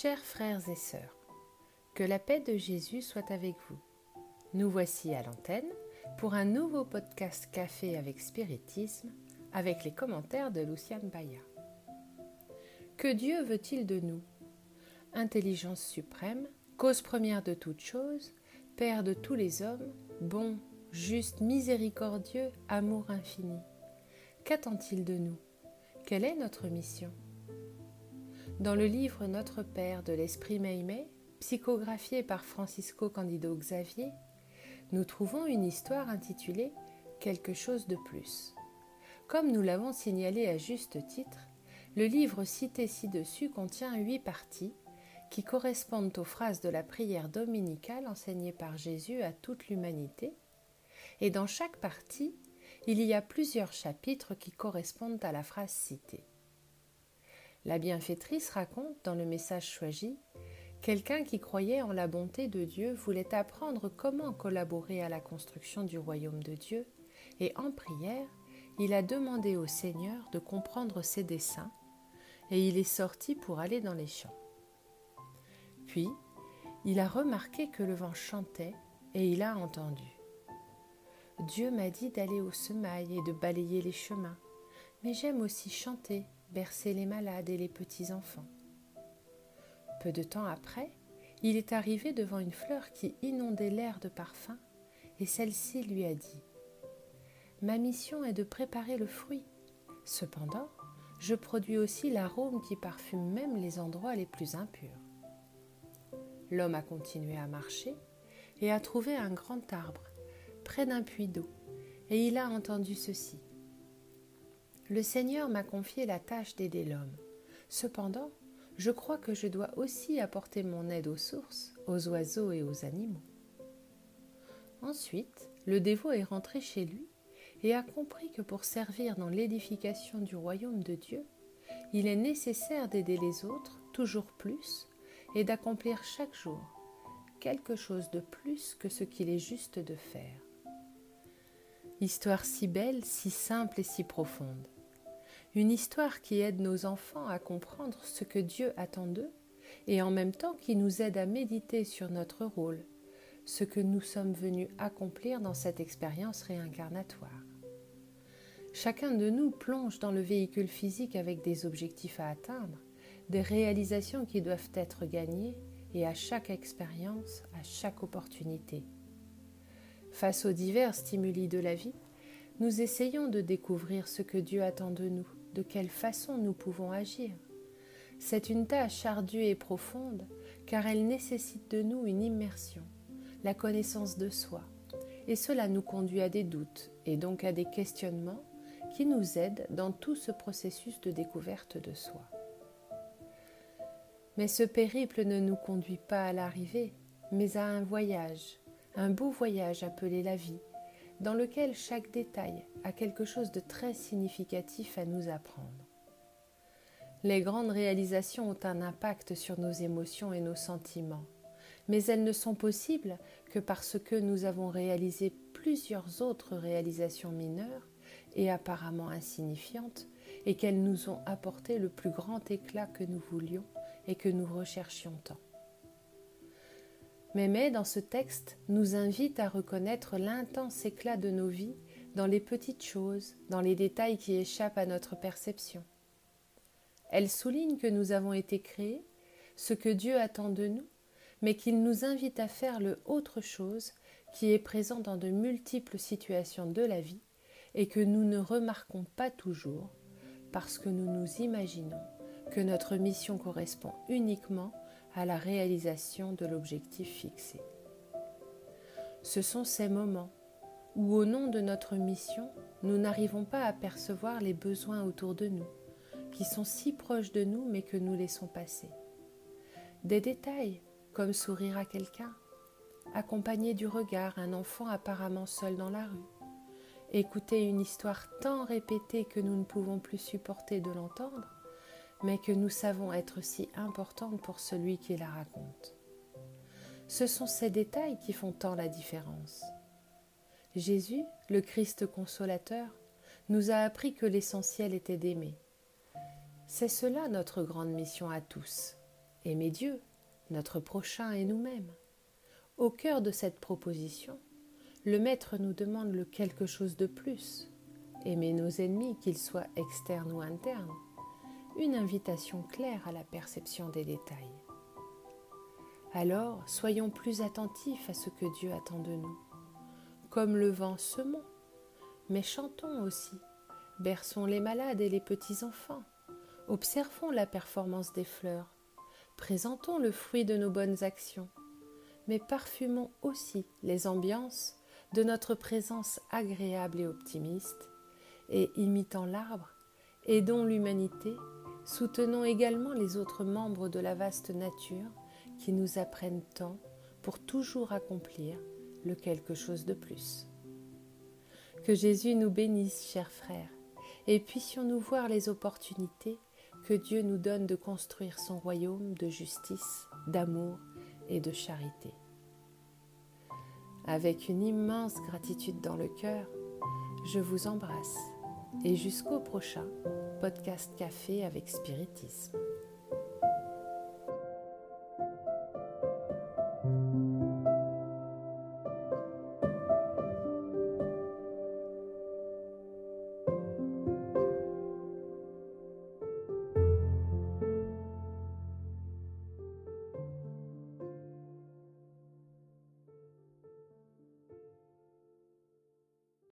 Chers frères et sœurs, que la paix de Jésus soit avec vous. Nous voici à l'antenne pour un nouveau podcast Café avec Spiritisme avec les commentaires de Luciane Baya. Que Dieu veut-il de nous? Intelligence suprême, cause première de toutes choses, Père de tous les hommes, bon, juste, miséricordieux, amour infini. Qu'attend-il de nous? Quelle est notre mission? Dans le livre Notre Père de l'Esprit Meimei, psychographié par Francisco Candido Xavier, nous trouvons une histoire intitulée Quelque chose de plus. Comme nous l'avons signalé à juste titre, le livre cité ci-dessus contient huit parties qui correspondent aux phrases de la prière dominicale enseignée par Jésus à toute l'humanité, et dans chaque partie, il y a plusieurs chapitres qui correspondent à la phrase citée. La bienfaitrice raconte dans le message choisi Quelqu'un qui croyait en la bonté de Dieu voulait apprendre comment collaborer à la construction du royaume de Dieu, et en prière, il a demandé au Seigneur de comprendre ses desseins, et il est sorti pour aller dans les champs. Puis, il a remarqué que le vent chantait, et il a entendu. Dieu m'a dit d'aller au semail et de balayer les chemins, mais j'aime aussi chanter, bercer les malades et les petits-enfants. Peu de temps après, il est arrivé devant une fleur qui inondait l'air de parfum, et celle-ci lui a dit Ma mission est de préparer le fruit. Cependant, je produis aussi l'arôme qui parfume même les endroits les plus impurs. L'homme a continué à marcher et a trouvé un grand arbre près d'un puits d'eau, et il a entendu ceci. Le Seigneur m'a confié la tâche d'aider l'homme. Cependant, je crois que je dois aussi apporter mon aide aux sources, aux oiseaux et aux animaux. Ensuite, le dévot est rentré chez lui et a compris que pour servir dans l'édification du royaume de Dieu, il est nécessaire d'aider les autres toujours plus et d'accomplir chaque jour quelque chose de plus que ce qu'il est juste de faire. Histoire si belle, si simple et si profonde une histoire qui aide nos enfants à comprendre ce que Dieu attend d'eux et en même temps qui nous aide à méditer sur notre rôle, ce que nous sommes venus accomplir dans cette expérience réincarnatoire. Chacun de nous plonge dans le véhicule physique avec des objectifs à atteindre, des réalisations qui doivent être gagnées et à chaque expérience, à chaque opportunité. Face aux divers stimuli de la vie, nous essayons de découvrir ce que Dieu attend de nous de quelle façon nous pouvons agir. C'est une tâche ardue et profonde car elle nécessite de nous une immersion, la connaissance de soi, et cela nous conduit à des doutes et donc à des questionnements qui nous aident dans tout ce processus de découverte de soi. Mais ce périple ne nous conduit pas à l'arrivée, mais à un voyage, un beau voyage appelé la vie, dans lequel chaque détail a quelque chose de très significatif à nous apprendre. Les grandes réalisations ont un impact sur nos émotions et nos sentiments, mais elles ne sont possibles que parce que nous avons réalisé plusieurs autres réalisations mineures et apparemment insignifiantes, et qu'elles nous ont apporté le plus grand éclat que nous voulions et que nous recherchions tant. Mémé, dans ce texte, nous invite à reconnaître l'intense éclat de nos vies dans les petites choses, dans les détails qui échappent à notre perception. Elle souligne que nous avons été créés, ce que Dieu attend de nous, mais qu'il nous invite à faire le autre chose qui est présent dans de multiples situations de la vie et que nous ne remarquons pas toujours parce que nous nous imaginons que notre mission correspond uniquement à la réalisation de l'objectif fixé. Ce sont ces moments où, au nom de notre mission, nous n'arrivons pas à percevoir les besoins autour de nous, qui sont si proches de nous mais que nous laissons passer. Des détails comme sourire à quelqu'un, accompagner du regard un enfant apparemment seul dans la rue, écouter une histoire tant répétée que nous ne pouvons plus supporter de l'entendre, mais que nous savons être si importante pour celui qui la raconte. Ce sont ces détails qui font tant la différence. Jésus, le Christ consolateur, nous a appris que l'essentiel était d'aimer. C'est cela notre grande mission à tous, aimer Dieu, notre prochain et nous-mêmes. Au cœur de cette proposition, le Maître nous demande le quelque chose de plus, aimer nos ennemis, qu'ils soient externes ou internes, une invitation claire à la perception des détails. Alors, soyons plus attentifs à ce que Dieu attend de nous. Comme le vent semons, mais chantons aussi, berçons les malades et les petits-enfants, observons la performance des fleurs, présentons le fruit de nos bonnes actions, mais parfumons aussi les ambiances de notre présence agréable et optimiste, et imitant l'arbre, aidons l'humanité, soutenons également les autres membres de la vaste nature qui nous apprennent tant pour toujours accomplir le quelque chose de plus. Que Jésus nous bénisse, chers frères, et puissions-nous voir les opportunités que Dieu nous donne de construire son royaume de justice, d'amour et de charité. Avec une immense gratitude dans le cœur, je vous embrasse et jusqu'au prochain podcast café avec spiritisme.